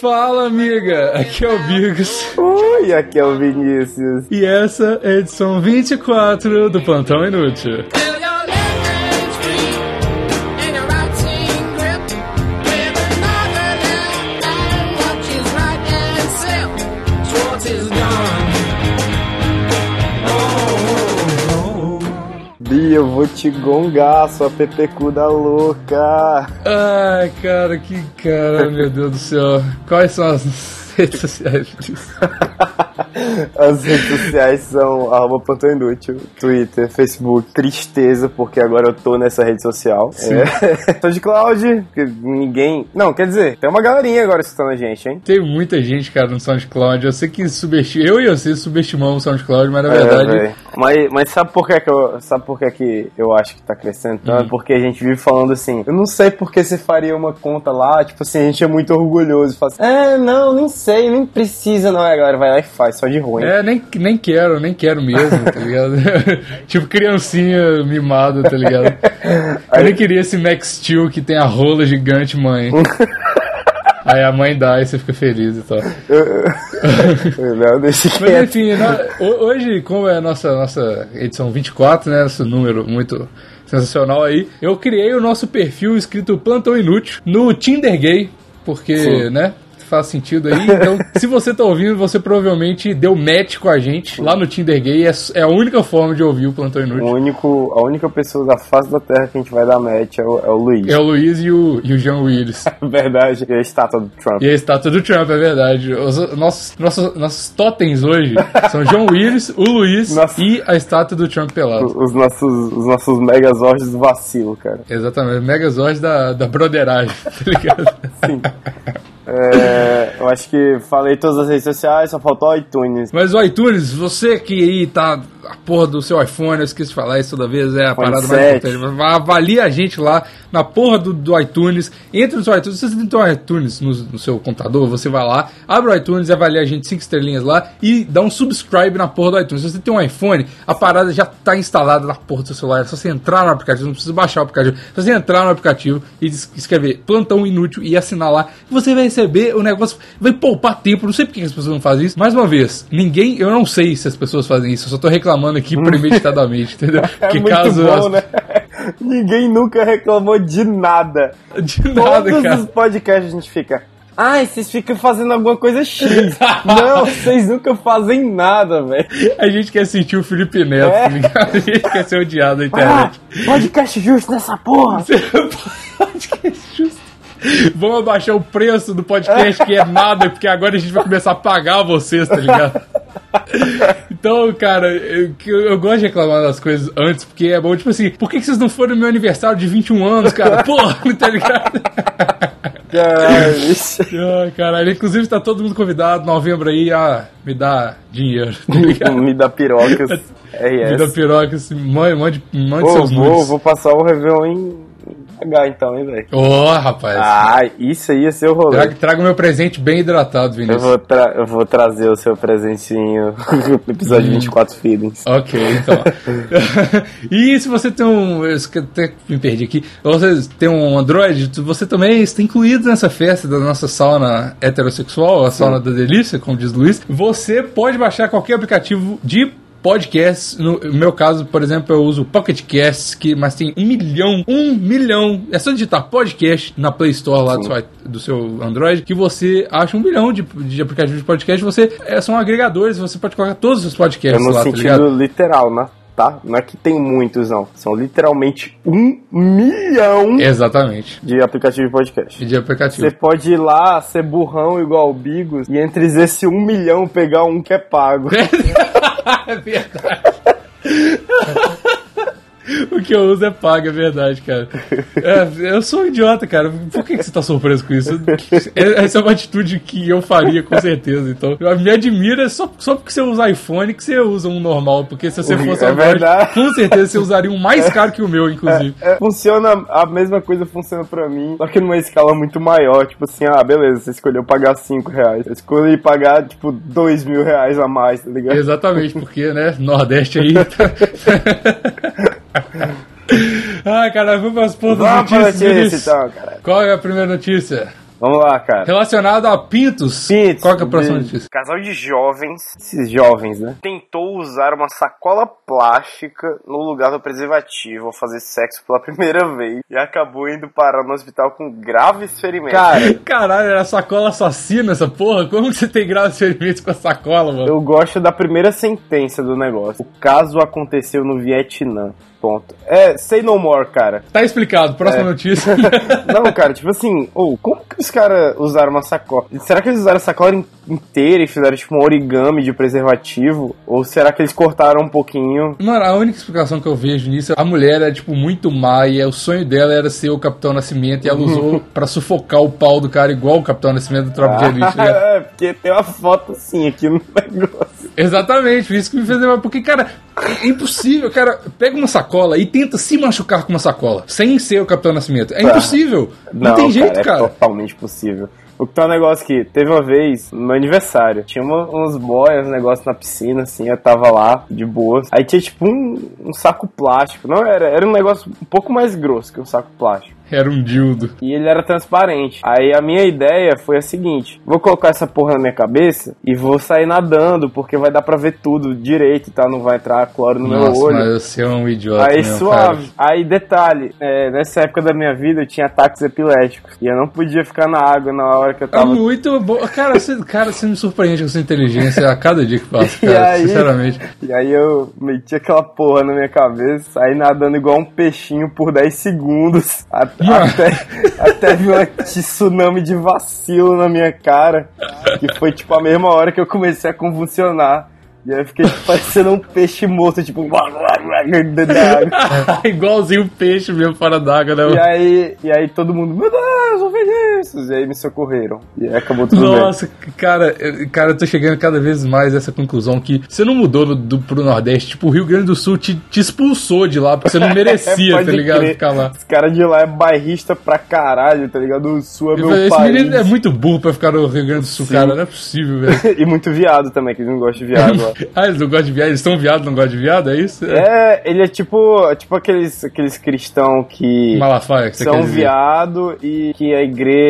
Fala, amiga! Aqui é o Bigos. Oi, aqui é o Vinícius. E essa é a edição 24 do Plantão Inútil. Bia, eu vou te gongar, sua pepecuda louca. Ai, cara, que cara, meu Deus do céu. Quais são as redes sociais disso? As redes sociais são arroba Plantão Inútil, Twitter, Facebook. Tristeza, porque agora eu tô nessa rede social. É. tô de Cloud, ninguém... Não, quer dizer, tem uma galerinha agora escutando a gente, hein? Tem muita gente, cara, no SoundCloud. Eu sei que subestima... Eu e você subestimamos o SoundCloud, mas na verdade... É, mas, mas sabe por que, que eu sabe por que, que eu acho que tá crescendo tanto? Hum. Porque a gente vive falando assim, eu não sei por que você faria uma conta lá, tipo assim, a gente é muito orgulhoso. Fala assim, é, não, nem sei, nem precisa, não. Aí a galera vai lá e faz, só de ruim. É, nem, nem quero, nem quero mesmo, tá ligado? tipo criancinha mimada, tá ligado? Eu nem queria esse Max Steel que tem a rola gigante, mãe. Aí a mãe dá e você fica feliz e tal. não, deixa Mas enfim, ho- hoje, como é a nossa, nossa edição 24, né? Esse número muito sensacional aí, eu criei o nosso perfil escrito Plantão Inútil no Tinder Gay, porque, Sim. né? Faz sentido aí. Então, se você tá ouvindo, você provavelmente deu match com a gente lá no Tinder Gay. É, é a única forma de ouvir o Plantão O Inútil. único, a única pessoa da face da Terra que a gente vai dar match é o, é o Luiz. É o Luiz e o, e o Jean Willis. Verdade, e a estátua do Trump. E a estátua do Trump, é verdade. Os nossos, nossos, nossos totens hoje são John Willis, o Luiz Nossa. e a estátua do Trump pelado. Os nossos, os nossos megazords vacilo, cara. Exatamente, Megazord da, da broderagem, tá ligado? Sim. É, eu acho que falei todas as redes sociais, só faltou o iTunes. Mas o iTunes, você que aí tá a porra do seu iPhone, eu esqueço de falar isso toda vez, é a iPhone parada mais 7. importante. Mas Avalie a gente lá na porra do, do iTunes. Entre no seu iTunes, se você tem um iTunes no, no seu computador, você vai lá, abre o iTunes, avalia a gente 5 estrelinhas lá e dá um subscribe na porra do iTunes. Se você tem um iPhone, a parada já tá instalada na porra do seu celular. É só você entrar no aplicativo, não precisa baixar o aplicativo. É só você entrar no aplicativo e es- escrever plantão inútil e assinar lá. Você vai receber o negócio, vai poupar tempo. Não sei por que as pessoas não fazem isso. Mais uma vez, ninguém, eu não sei se as pessoas fazem isso. Eu só tô reclamando aqui premeditadamente, entendeu? É que caso bom, as- né? Ninguém nunca reclamou de nada. de nada, Todos cara. os podcasts a gente fica. Ai, vocês ficam fazendo alguma coisa X. Não, vocês nunca fazem nada, velho. A gente quer sentir o Felipe Neto, É. tá ligado? A gente quer ser odiado na Ah, internet. podcast justo nessa porra. podcast justo. Vamos abaixar o preço do podcast, que é nada, porque agora a gente vai começar a pagar vocês, tá ligado? Então, cara, eu, eu- gosto de reclamar das coisas antes, porque é bom, tipo assim, por que, que vocês não foram no meu aniversário de 21 anos, cara? Porra, tá ligado? Caralho, caralho, inclusive tá todo mundo convidado, novembro aí, ah, me dá dinheiro, tá? Me dá pirocas. RS. Me dá piroca, assim, mande, mande, Ô, seus vou, nudes. vou passar o Réveillon em H então, hein, velho. Ô, rapaz. Ah, isso aí ia ser o rolê. Traga, traga o meu presente bem hidratado, Eu Vinícius. vou, tra- eu vou trazer o seu presentinho no episódio 24 Feelings. Ok, então. e se você tem um. Eu até me perdi aqui. Você tem um Android, você também está incluído nessa festa da nossa sauna heterossexual, a sauna da delícia, como diz Luiz. Você pode baixar qualquer aplicativo de podcasts. No meu caso, por exemplo, eu uso Pocket Casts, que, mas tem um milhão, um milhão. É só digitar podcast na Play Store lá do seu, do seu Android, que você acha um milhão de, de aplicativos de podcast. Você é, são agregadores, você pode colocar todos os É podcasts no lá, tá sentido literal, né? Tá? Não é que tem muitos, não. São literalmente um milhão Exatamente. de aplicativos de podcast. De aplicativo. Você pode ir lá, ser burrão igual o Bigos, e entre esse um milhão pegar um que é pago. é verdade. O que eu uso é pago, é verdade, cara. É, eu sou um idiota, cara. Por que, que você tá surpreso com isso? É- Essa é uma atitude que eu faria, com certeza. Então, me admira só, só porque você usa iPhone que você usa um normal. Porque se você fosse É Android, verdade. com certeza você usaria um mais caro que o meu, inclusive. É, funciona, a mesma coisa funciona pra mim, só que numa escala muito maior. Tipo assim, ah, beleza, você escolheu pagar 5 reais. Eu escolhi pagar, tipo, 2 mil reais a mais, tá ligado? Exatamente, porque, né, Nordeste aí. cara, vamos para as pontas Vamos notícias. notícia, Vinícius. então, cara. Qual é a primeira notícia? Vamos lá, cara. Relacionado a pintos, Pintos, qual que é a próxima notícia? Casal de jovens, esses jovens, né? Tentou usar uma sacola plástica no lugar do preservativo ao fazer sexo pela primeira vez e acabou indo parar no hospital com graves ferimentos. Cara, Caralho, era sacola assassina essa porra? Como que você tem graves ferimentos com a sacola, mano? eu gosto da primeira sentença do negócio. O caso aconteceu no Vietnã. Ponto. É, say no more, cara. Tá explicado, próxima É. notícia. Não, cara, tipo assim, ou como que os caras usaram uma sacola? Será que eles usaram a sacola in- inteira e fizeram tipo um origami de preservativo? Ou será que eles cortaram um pouquinho? Mano, a única explicação que eu vejo nisso é a mulher é, tipo, muito má e é- o sonho dela era ser o Capitão Nascimento e ela usou pra sufocar o pau do cara igual o Capitão Nascimento do Tropa de Elite. tá é, porque tem uma foto assim aqui no negócio. Exatamente, isso que me fez lembrar. Porque, cara, é impossível, cara. Pega uma sacola e tenta se machucar com uma sacola, sem ser o Capitão Nascimento. É impossível. Não, tem jeito, É cara. totalmente possível. O que tá um negócio que teve uma vez, no meu aniversário, tinha uma- uns boias, um negócio na piscina, assim, eu tava lá, de boas. Aí tinha tipo um, um saco plástico. Não era, era um negócio um pouco mais grosso que um saco plástico. Era um dildo. E ele era transparente. Aí a minha ideia foi a seguinte: vou colocar essa porra na minha cabeça e vou sair nadando, porque vai dar pra ver tudo direito, tá? Não vai entrar cloro no Nossa, meu olho. mas você é um idiota. Aí mesmo, suave. Aí detalhe, é, nessa época da minha vida eu tinha ataques epiléticos. E eu não podia ficar na água na hora que eu Cara. É tava. muito bom. Cara você, cara, você me surpreende com sua inteligência a cada dia que passa, cara. aí? Sinceramente. E aí eu meti aquela porra na minha cabeça, saí nadando igual um peixinho por 10 segundos. a- Até, até vir um tsunami de vacilo na minha cara. Que foi tipo a mesma hora que eu comecei a convulsionar. E aí eu fiquei tipo, parecendo um peixe morto, tipo, dentro da água. Igualzinho um peixe mesmo fora d'água, né? E aí, e aí todo mundo, meu Deus, o E aí me socorreram. E aí acabou tudo Nossa, cara, eu- cara, eu tô chegando cada vez mais a essa conclusão que você não mudou no, do, pro Nordeste, tipo, o Rio Grande do Sul te, te expulsou de lá porque você não merecia, tá ligado? crer. Ficar lá. Os caras de lá é bairrista pra caralho, tá ligado? O sul é Eu meu falei, Esse país. menino é muito burro pra ficar no Rio Grande do Sul, Sim. cara. Não é possível, velho. e muito viado também, que eles não gostam de viado lá. ah, eles não gostam de viado? Eles são viados, não gostam de viado? É isso? É, ele é tipo, tipo aqueles, aqueles cristãos que Malafaia, que são viado e que é igreja,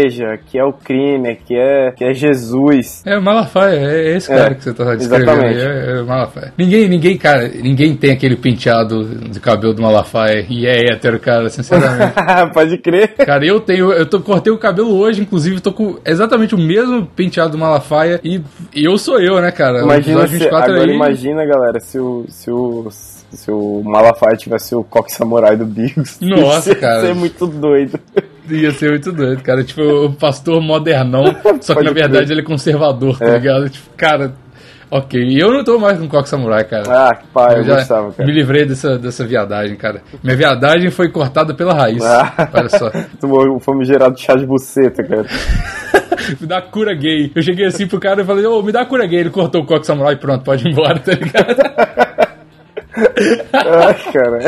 que é o crime, que é, que é Jesus. É, Malafaia, é esse cara É, que você tá descrevendo aí, exatamente. é, é Malafaia. Ninguém, ninguém, cara, ninguém tem aquele penteado de cabelo do Malafaia e é hétero, cara, sinceramente. Pode crer. Cara, eu tenho, eu tô, cortei o cabelo hoje, inclusive, tô com exatamente o mesmo penteado do Malafaia e, e eu sou eu, né, cara? O Imagina se, 24 agora aí- imagina, galera, se o, se o, se o Malafaia tivesse o coque samurai do Bigos. Nossa, cara. ser muito doido. Ia ser muito doido, cara. Tipo, o pastor modernão, só que na verdade crer. ele é conservador, tá É. ligado? Tipo, cara, ok. E eu não tô mais com coque samurai, cara. Ah, que pai, eu, Eu já gostava, cara. me livrei dessa, dessa viadagem, cara. Minha viadagem foi cortada pela raiz. Ah. Olha só. Tomou o famigerado chá de buceta, cara. me dá cura gay. Eu cheguei assim pro cara e falei, ô, me dá cura gay. Ele cortou o coque samurai e pronto, pode ir embora, tá ligado? Ai, cara.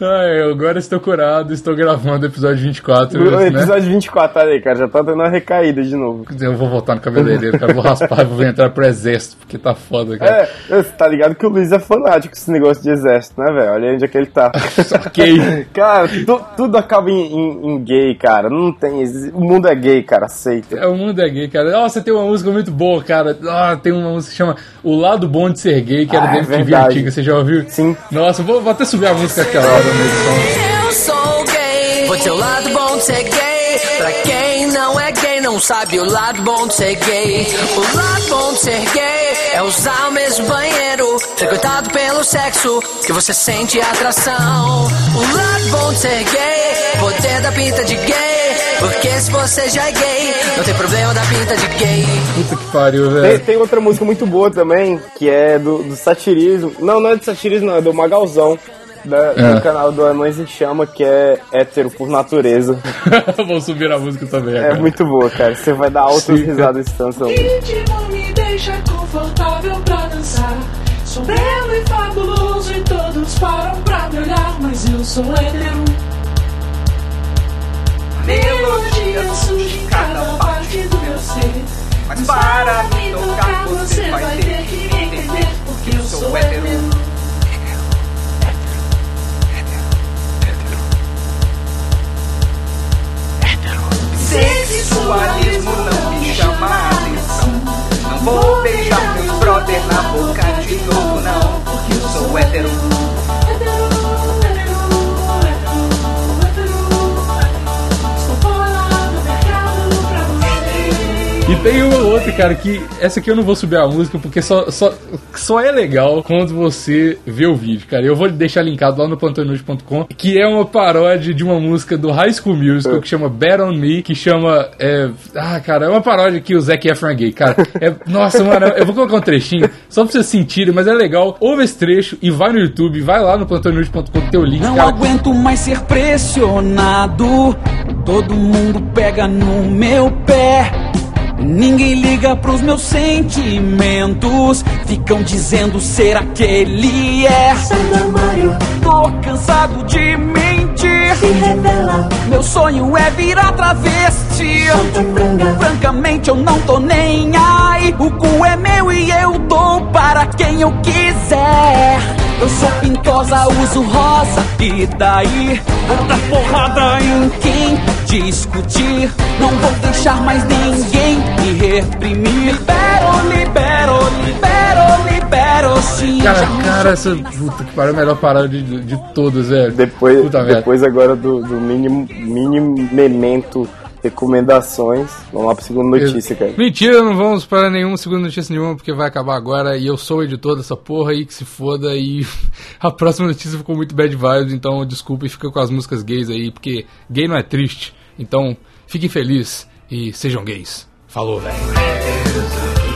Ai, eu agora estou curado, estou gravando o episódio 24. O né? episódio 24, olha aí, cara, já tá dando uma recaída de novo. Eu vou voltar no cabeleireiro, cara. Vou raspar, vou entrar pro exército, porque tá foda, cara. É, você tá ligado que o Luiz é fanático esse negócio de exército, né, velho? Olha onde é que ele tá. ok. cara, tu- tudo acaba em, em- em gay, cara. Não tem. O mundo é gay, cara, aceita. É, o mundo é gay, cara. Nossa, tem uma música muito boa, cara. Ah, tem uma música que chama O Lado Bom de Ser Gay, que era Ah, da é verdade. antiga. Você já ouviu? Sim. Nossa, vou, vou até subir a música aquela hora na edição. Eu sou gay, vou ter o lado bom de ser gay. Pra quem não é gay, não sabe o lado bom de ser gay. O lado bom de ser gay é usar o mesmo banheiro, frequentado pelo sexo, que você sente atração. O lado bom de ser gay, poder da pinta de gay. Porque se você já é gay, não tem problema da pinta de gay. Puta que pariu, Tem, velho. tem outra música muito boa também, que é do, do satirismo. Não, não é de satirismo, não, é do Magalzão. da- É. Do canal do Anões em Chama, que é hétero por natureza. vou subir a música também É agora. muito boa, cara. Você vai dar altas Sim, cara. risadas canção. Kid não me deixa confortável pra dançar. Sou belo e fabuloso e todos param pra me olhar, mas eu sou hétero melodia surge cada parte do meu ser. Mas para me tocar, você vai ter que me entender, porque eu sou hétero. Sexualismo não me chama a atenção. Não vou beijar meu brother na boca de novo, não, porque eu sou hétero. Tem uma outra, cara, que essa aqui eu não vou subir a música porque só, só, só é legal quando você vê o vídeo, cara. Eu vou deixar linkado lá no pantonude.com, que é uma paródia de uma música do High School Musical que chama Bet On Me, que chama. É, ah, cara, é uma paródia que o Zac Efron é gay, cara. É, nossa, mano, eu vou colocar um trechinho só pra vocês sentirem, mas é legal. Ouve esse trecho e vai no YouTube, vai lá no pantonude.com que tem o link, Não cara. aguento mais ser pressionado. Todo mundo pega no meu pé. Ninguém liga pros meus sentimentos. Ficam dizendo ser aquele é. Sai do armário, Tô cansado de mentir. se revela, Meu sonho é virar travesti. solta franga. Francamente eu não tô nem aí. O cu é meu e eu dou para quem eu quiser. Eu sou pintosa, uso rosa, e daí? Vou dar porrada em quem discutir. Não vou deixar mais ninguém Libero, libero, libero, libero, sim. Cara, cara, essa. Puta que pariu, a melhor parada de, de todas, velho. Depois, Puta merda. depois agora do, do mínimo, mínimo memento recomendações. Vamos lá pra segunda notícia, cara. Mentira, não vamos para nenhuma segunda notícia nenhuma, porque vai acabar agora e eu sou o editor dessa porra aí que se foda e a próxima notícia ficou muito bad vibes, então desculpa e fica com as músicas gays aí, porque gay não é triste. Então, fiquem felizes e sejam gays. Falou, velho.